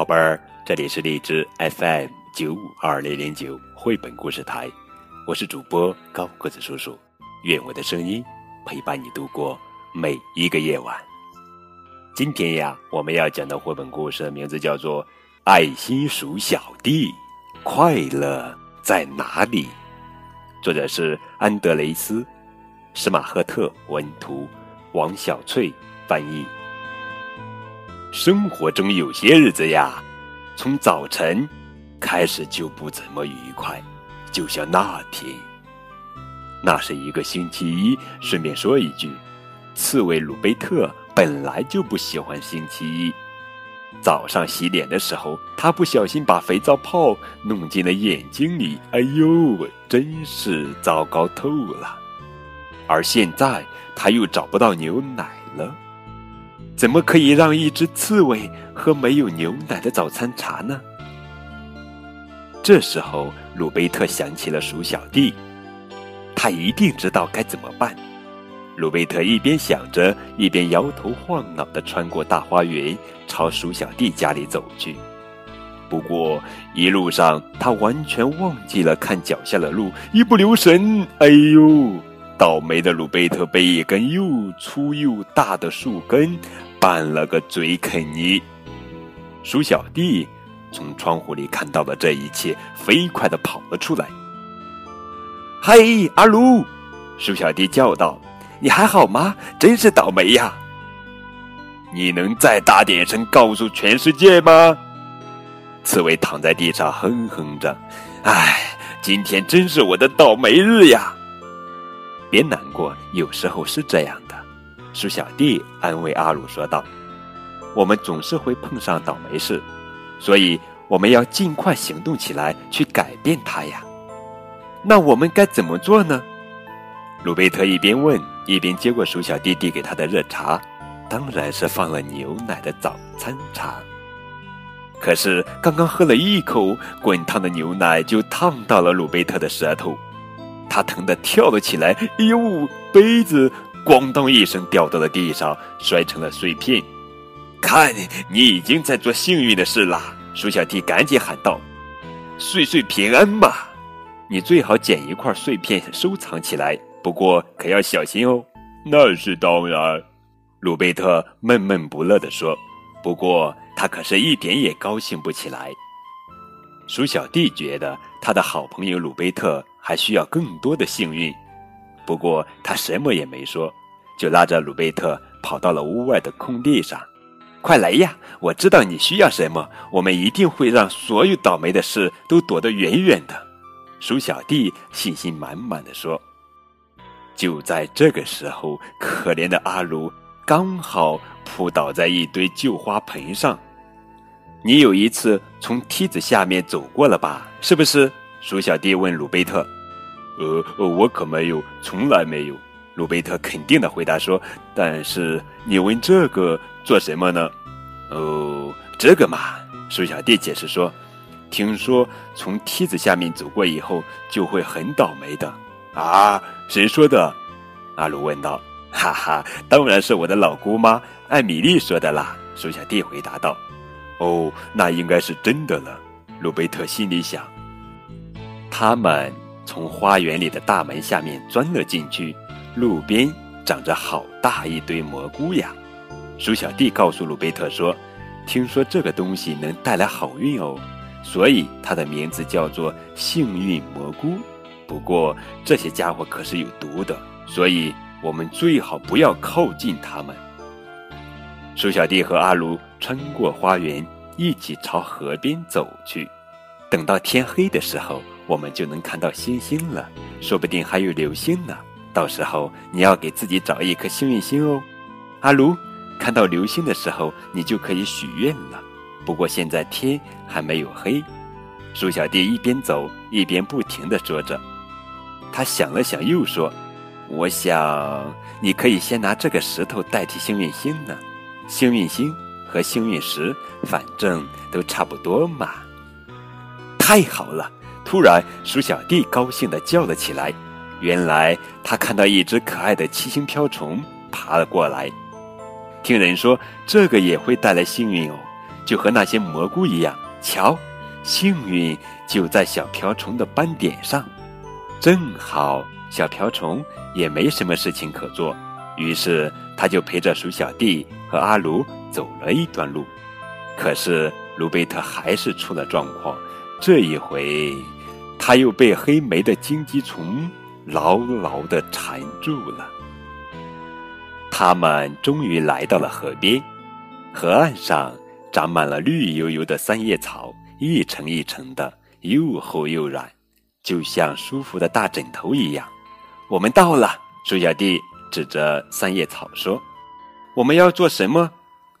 宝贝儿，这里是荔枝 FM 九五二零零九绘本故事台，我是主播高个子叔叔，愿我的声音陪伴你度过每一个夜晚。今天呀，我们要讲的绘本故事名字叫做《爱心鼠小弟》，快乐在哪里？作者是安德雷斯·施马赫特文图，王小翠翻译。生活中有些日子呀，从早晨开始就不怎么愉快，就像那天。那是一个星期一。顺便说一句，刺猬鲁贝特本来就不喜欢星期一。早上洗脸的时候，他不小心把肥皂泡弄进了眼睛里，哎呦，真是糟糕透了。而现在他又找不到牛奶了。怎么可以让一只刺猬喝没有牛奶的早餐茶呢？这时候，鲁贝特想起了鼠小弟，他一定知道该怎么办。鲁贝特一边想着，一边摇头晃脑地穿过大花园，朝鼠小弟家里走去。不过，一路上他完全忘记了看脚下的路，一不留神，哎呦！倒霉的鲁贝特被一根又粗又大的树根拌了个嘴啃泥。鼠小弟从窗户里看到了这一切，飞快地跑了出来。“嘿，阿鲁！”鼠小弟叫道，“你还好吗？真是倒霉呀！你能再大点声告诉全世界吗？”刺猬躺在地上哼哼着，“唉，今天真是我的倒霉日呀！”别难过，有时候是这样。鼠小弟安慰阿鲁说道：“我们总是会碰上倒霉事，所以我们要尽快行动起来，去改变它呀。”那我们该怎么做呢？鲁贝特一边问，一边接过鼠小弟递给他的热茶，当然是放了牛奶的早餐茶。可是刚刚喝了一口滚烫的牛奶，就烫到了鲁贝特的舌头。他疼得跳了起来，哎呦！杯子咣当一声掉到了地上，摔成了碎片。看，你已经在做幸运的事了，鼠小弟赶紧喊道：“岁岁平安嘛！你最好捡一块碎片收藏起来，不过可要小心哦。”那是当然，鲁贝特闷闷不乐地说。不过他可是一点也高兴不起来。鼠小弟觉得他的好朋友鲁贝特。还需要更多的幸运，不过他什么也没说，就拉着鲁贝特跑到了屋外的空地上。快来呀！我知道你需要什么，我们一定会让所有倒霉的事都躲得远远的。鼠小弟信心满满的说。就在这个时候，可怜的阿鲁刚好扑倒在一堆旧花盆上。你有一次从梯子下面走过了吧？是不是？鼠小弟问鲁贝特：“呃，我可没有，从来没有。”鲁贝特肯定的回答说：“但是你问这个做什么呢？”“哦，这个嘛。”鼠小弟解释说：“听说从梯子下面走过以后就会很倒霉的。”“啊，谁说的？”阿鲁问道。“哈哈，当然是我的老姑妈艾米丽说的啦。”鼠小弟回答道。“哦，那应该是真的了。”鲁贝特心里想。他们从花园里的大门下面钻了进去，路边长着好大一堆蘑菇呀。鼠小弟告诉鲁贝特说：“听说这个东西能带来好运哦，所以它的名字叫做幸运蘑菇。不过这些家伙可是有毒的，所以我们最好不要靠近它们。”鼠小弟和阿卢穿过花园，一起朝河边走去。等到天黑的时候。我们就能看到星星了，说不定还有流星呢。到时候你要给自己找一颗幸运星哦。阿卢，看到流星的时候，你就可以许愿了。不过现在天还没有黑。鼠小弟一边走一边不停地说着。他想了想，又说：“我想你可以先拿这个石头代替幸运星呢。幸运星和幸运石，反正都差不多嘛。”太好了。突然，鼠小弟高兴地叫了起来。原来他看到一只可爱的七星瓢虫爬了过来。听人说，这个也会带来幸运哦，就和那些蘑菇一样。瞧，幸运就在小瓢虫的斑点上。正好小瓢虫也没什么事情可做，于是他就陪着鼠小弟和阿卢走了一段路。可是卢贝特还是出了状况，这一回他又被黑莓的荆棘丛牢牢地缠住了。他们终于来到了河边，河岸上长满了绿油油的三叶草，一层一层的，又厚又软，就像舒服的大枕头一样。我们到了，鼠小弟指着三叶草说：“我们要做什么？”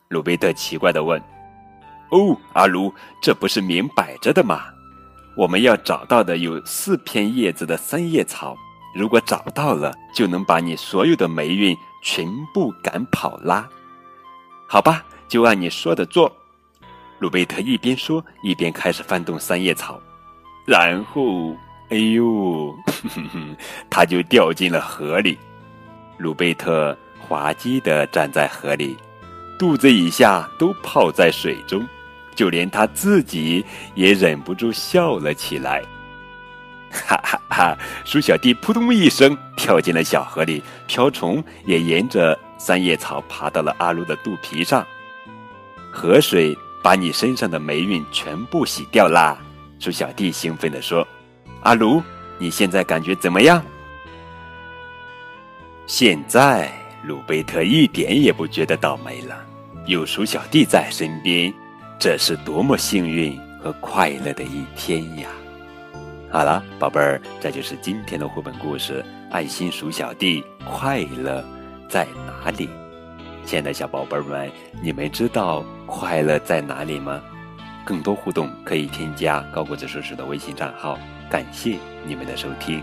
鲁贝特奇怪地问。“哦，阿卢，这不是明摆着的吗？我们要找到的有四片叶子的三叶草，如果找到了，就能把你所有的霉运。”全部赶跑啦！好吧，就按你说的做。鲁贝特一边说，一边开始翻动三叶草，然后，哎呦，他就掉进了河里。鲁贝特滑稽的站在河里，肚子以下都泡在水中，就连他自己也忍不住笑了起来。哈哈哈！鼠小弟扑通一声跳进了小河里，瓢虫也沿着三叶草爬到了阿卢的肚皮上。河水把你身上的霉运全部洗掉啦！鼠小弟兴奋地说：“阿卢，你现在感觉怎么样？”现在鲁贝特一点也不觉得倒霉了，有鼠小弟在身边，这是多么幸运和快乐的一天呀！好了，宝贝儿，这就是今天的绘本故事《爱心鼠小弟快乐在哪里》。亲爱的小宝贝们，你们知道快乐在哪里吗？更多互动可以添加高个子叔叔的微信账号。感谢你们的收听。